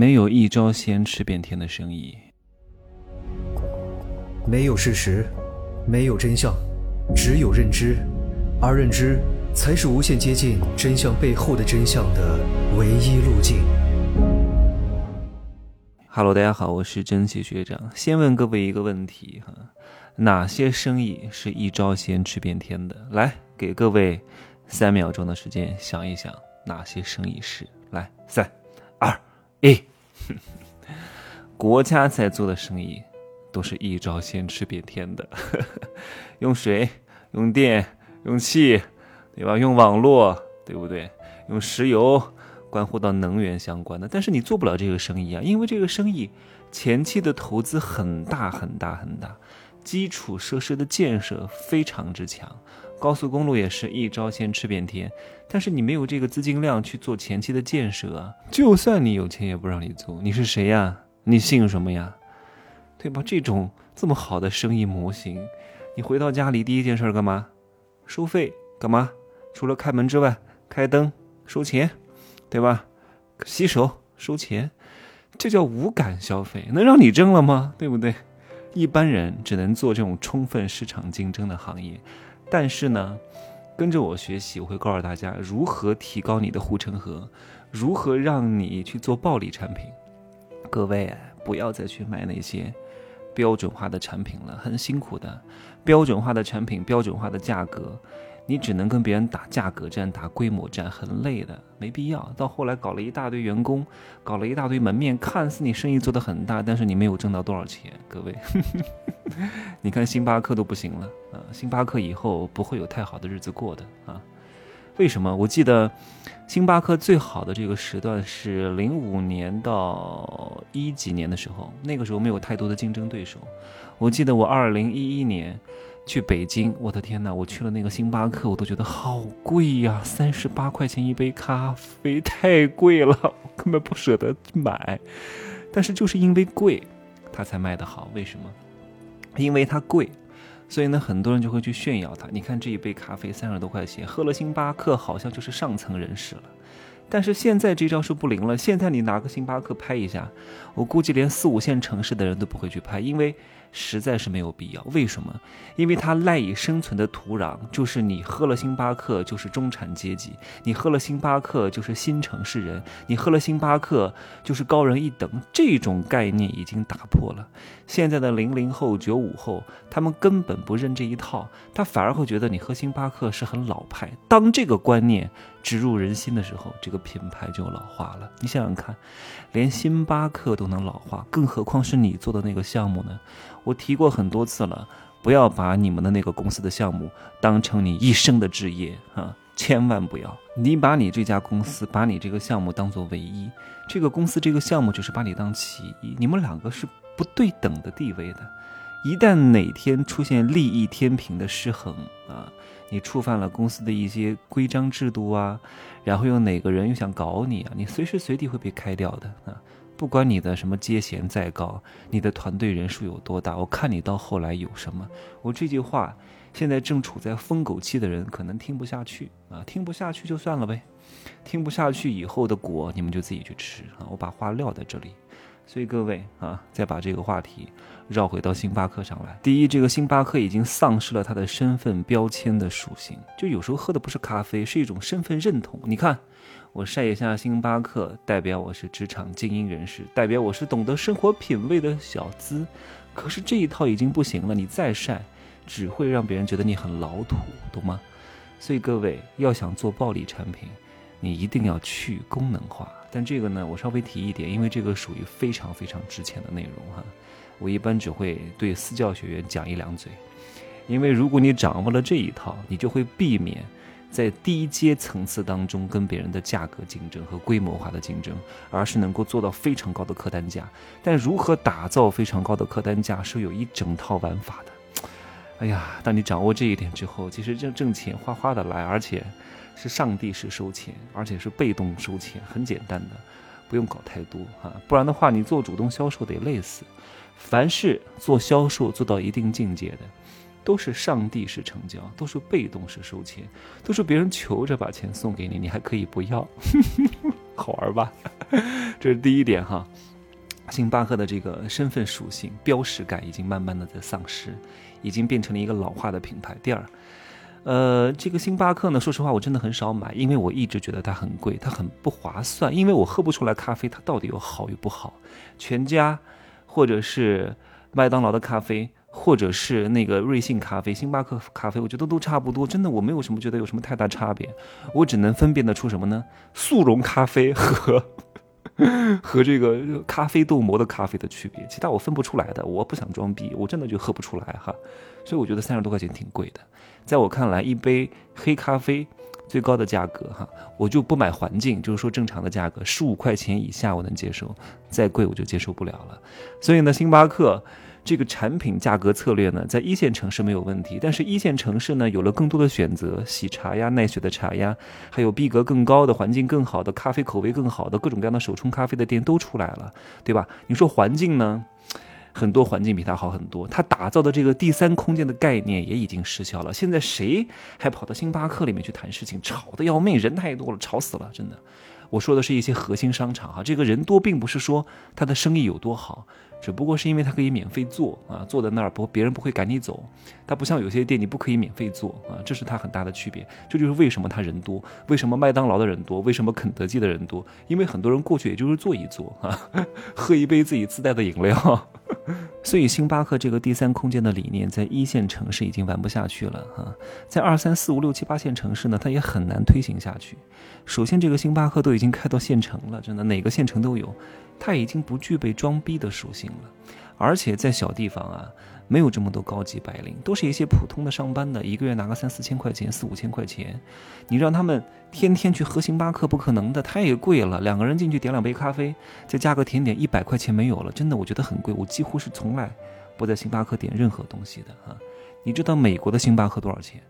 没有一招鲜吃遍天的生意。没有事实，没有真相，只有认知，而认知才是无限接近真相背后的真相的唯一路径。Hello，大家好，我是真奇学长。先问各位一个问题哈，哪些生意是一招鲜吃遍天的？来，给各位三秒钟的时间想一想，哪些生意是？来，三、二、一，国家在做的生意。都是一招鲜吃遍天的，用水、用电、用气，对吧？用网络，对不对？用石油，关乎到能源相关的。但是你做不了这个生意啊，因为这个生意前期的投资很大很大很大，基础设施的建设非常之强，高速公路也是一招鲜吃遍天。但是你没有这个资金量去做前期的建设啊，就算你有钱也不让你做。你是谁呀？你姓什么呀？对吧？这种这么好的生意模型，你回到家里第一件事干嘛？收费干嘛？除了开门之外，开灯收钱，对吧？洗手收钱，这叫无感消费，能让你挣了吗？对不对？一般人只能做这种充分市场竞争的行业，但是呢，跟着我学习，我会告诉大家如何提高你的护城河，如何让你去做暴利产品。各位不要再去买那些。标准化的产品了，很辛苦的。标准化的产品，标准化的价格，你只能跟别人打价格战、打规模战，很累的，没必要。到后来搞了一大堆员工，搞了一大堆门面，看似你生意做得很大，但是你没有挣到多少钱。各位，你看星巴克都不行了啊！星巴克以后不会有太好的日子过的啊。为什么？我记得，星巴克最好的这个时段是零五年到一几年的时候，那个时候没有太多的竞争对手。我记得我二零一一年去北京，我的天哪！我去了那个星巴克，我都觉得好贵呀，三十八块钱一杯咖啡，太贵了，我根本不舍得买。但是就是因为贵，它才卖得好。为什么？因为它贵。所以呢，很多人就会去炫耀它。你看这一杯咖啡三十多块钱，喝了星巴克好像就是上层人士了。但是现在这招是不灵了。现在你拿个星巴克拍一下，我估计连四五线城市的人都不会去拍，因为。实在是没有必要。为什么？因为它赖以生存的土壤就是你喝了星巴克就是中产阶级，你喝了星巴克就是新城市人，你喝了星巴克就是高人一等。这种概念已经打破了。现在的零零后、九五后，他们根本不认这一套，他反而会觉得你喝星巴克是很老派。当这个观念植入人心的时候，这个品牌就老化了。你想想看，连星巴克都能老化，更何况是你做的那个项目呢？我提过很多次了，不要把你们的那个公司的项目当成你一生的志业啊，千万不要！你把你这家公司，把你这个项目当做唯一，这个公司这个项目就是把你当其一，你们两个是不对等的地位的。一旦哪天出现利益天平的失衡啊，你触犯了公司的一些规章制度啊，然后又哪个人又想搞你啊，你随时随地会被开掉的啊。不管你的什么阶衔再高，你的团队人数有多大，我看你到后来有什么。我这句话，现在正处在疯狗期的人可能听不下去啊，听不下去就算了呗，听不下去以后的果你们就自己去吃啊。我把话撂在这里，所以各位啊，再把这个话题绕回到星巴克上来。第一，这个星巴克已经丧失了它的身份标签的属性，就有时候喝的不是咖啡，是一种身份认同。你看。我晒一下星巴克，代表我是职场精英人士，代表我是懂得生活品味的小资。可是这一套已经不行了，你再晒，只会让别人觉得你很老土，懂吗？所以各位要想做暴力产品，你一定要去功能化。但这个呢，我稍微提一点，因为这个属于非常非常值钱的内容哈。我一般只会对私教学员讲一两嘴，因为如果你掌握了这一套，你就会避免。在低阶层次当中跟别人的价格竞争和规模化的竞争，而是能够做到非常高的客单价。但如何打造非常高的客单价，是有一整套玩法的。哎呀，当你掌握这一点之后，其实挣挣钱哗哗的来，而且是上帝式收钱，而且是被动收钱，很简单的，不用搞太多哈。不然的话，你做主动销售得累死。凡是做销售做到一定境界的。都是上帝式成交，都是被动式收钱，都是别人求着把钱送给你，你还可以不要，好玩吧？这是第一点哈。星巴克的这个身份属性、标识感已经慢慢的在丧失，已经变成了一个老化的品牌。第二，呃，这个星巴克呢，说实话我真的很少买，因为我一直觉得它很贵，它很不划算，因为我喝不出来咖啡它到底有好与不好。全家或者是麦当劳的咖啡，或者是那个瑞幸咖啡、星巴克咖啡，我觉得都差不多，真的我没有什么觉得有什么太大差别，我只能分辨得出什么呢？速溶咖啡 和。和这个咖啡豆磨的咖啡的区别，其他我分不出来的。我不想装逼，我真的就喝不出来哈。所以我觉得三十多块钱挺贵的。在我看来，一杯黑咖啡最高的价格哈，我就不买环境，就是说正常的价格，十五块钱以下我能接受，再贵我就接受不了了。所以呢，星巴克。这个产品价格策略呢，在一线城市没有问题，但是一线城市呢，有了更多的选择，喜茶呀、奈雪的茶呀，还有逼格更高的、环境更好的、咖啡口味更好的各种各样的手冲咖啡的店都出来了，对吧？你说环境呢，很多环境比它好很多，它打造的这个第三空间的概念也已经失效了。现在谁还跑到星巴克里面去谈事情，吵得要命，人太多了，吵死了，真的。我说的是一些核心商场哈，这个人多并不是说他的生意有多好。只不过是因为它可以免费坐啊，坐在那儿不别人不会赶你走，它不像有些店你不可以免费坐啊，这是它很大的区别。这就是为什么它人多，为什么麦当劳的人多，为什么肯德基的人多？因为很多人过去也就是坐一坐啊，喝一杯自己自带的饮料。所以星巴克这个第三空间的理念，在一线城市已经玩不下去了哈，在二三四五六七八线城市呢，它也很难推行下去。首先，这个星巴克都已经开到县城了，真的哪个县城都有。它已经不具备装逼的属性了，而且在小地方啊，没有这么多高级白领，都是一些普通的上班的，一个月拿个三四千块钱、四五千块钱，你让他们天天去喝星巴克，不可能的，太贵了。两个人进去点两杯咖啡，再加个甜点，一百块钱没有了，真的，我觉得很贵。我几乎是从来不在星巴克点任何东西的啊。你知道美国的星巴克多少钱？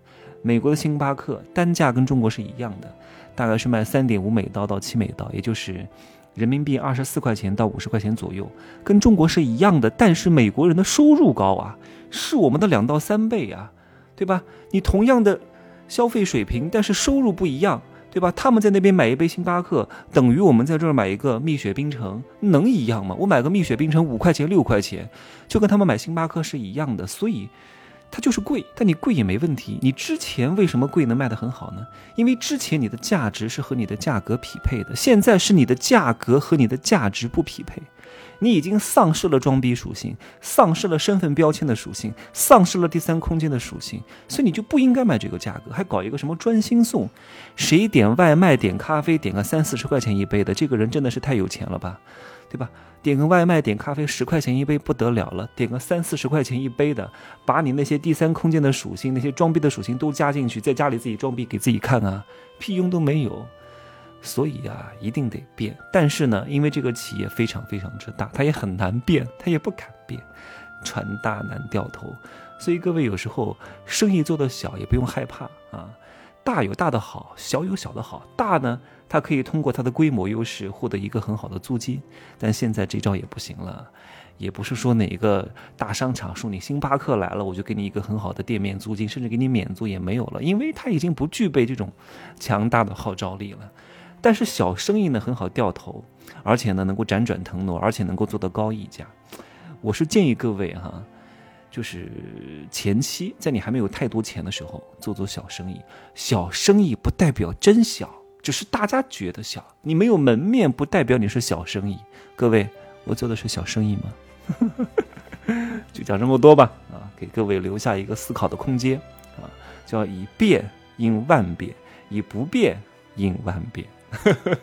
美国的星巴克单价跟中国是一样的，大概是卖三点五美刀到七美刀，也就是。人民币二十四块钱到五十块钱左右，跟中国是一样的。但是美国人的收入高啊，是我们的两到三倍啊，对吧？你同样的消费水平，但是收入不一样，对吧？他们在那边买一杯星巴克，等于我们在这儿买一个蜜雪冰城，能一样吗？我买个蜜雪冰城五块钱六块钱，就跟他们买星巴克是一样的。所以。它就是贵，但你贵也没问题。你之前为什么贵能卖得很好呢？因为之前你的价值是和你的价格匹配的，现在是你的价格和你的价值不匹配，你已经丧失了装逼属性，丧失了身份标签的属性，丧失了第三空间的属性，所以你就不应该卖这个价格，还搞一个什么专心送，谁点外卖点咖啡点个三四十块钱一杯的，这个人真的是太有钱了吧？对吧？点个外卖，点咖啡十块钱一杯不得了了，点个三四十块钱一杯的，把你那些第三空间的属性、那些装逼的属性都加进去，在家里自己装逼给自己看啊，屁用都没有。所以啊，一定得变。但是呢，因为这个企业非常非常之大，它也很难变，它也不敢变，船大难掉头。所以各位有时候生意做得小也不用害怕啊，大有大的好，小有小的好。大呢？它可以通过它的规模优势获得一个很好的租金，但现在这招也不行了，也不是说哪个大商场说你星巴克来了，我就给你一个很好的店面租金，甚至给你免租也没有了，因为它已经不具备这种强大的号召力了。但是小生意呢很好掉头，而且呢能够辗转腾挪，而且能够做到高溢价。我是建议各位哈，就是前期在你还没有太多钱的时候做做小生意，小生意不代表真小。只是大家觉得小，你没有门面不代表你是小生意。各位，我做的是小生意吗？就讲这么多吧，啊，给各位留下一个思考的空间，啊，叫以变应万变，以不变应万变。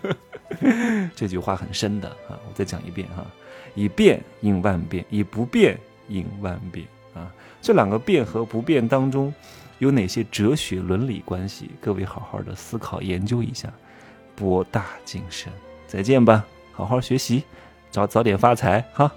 这句话很深的啊，我再讲一遍哈，以变应万变，以不变应万变啊。这两个变和不变当中。有哪些哲学伦理关系？各位好好的思考研究一下，博大精深。再见吧，好好学习，早早点发财哈。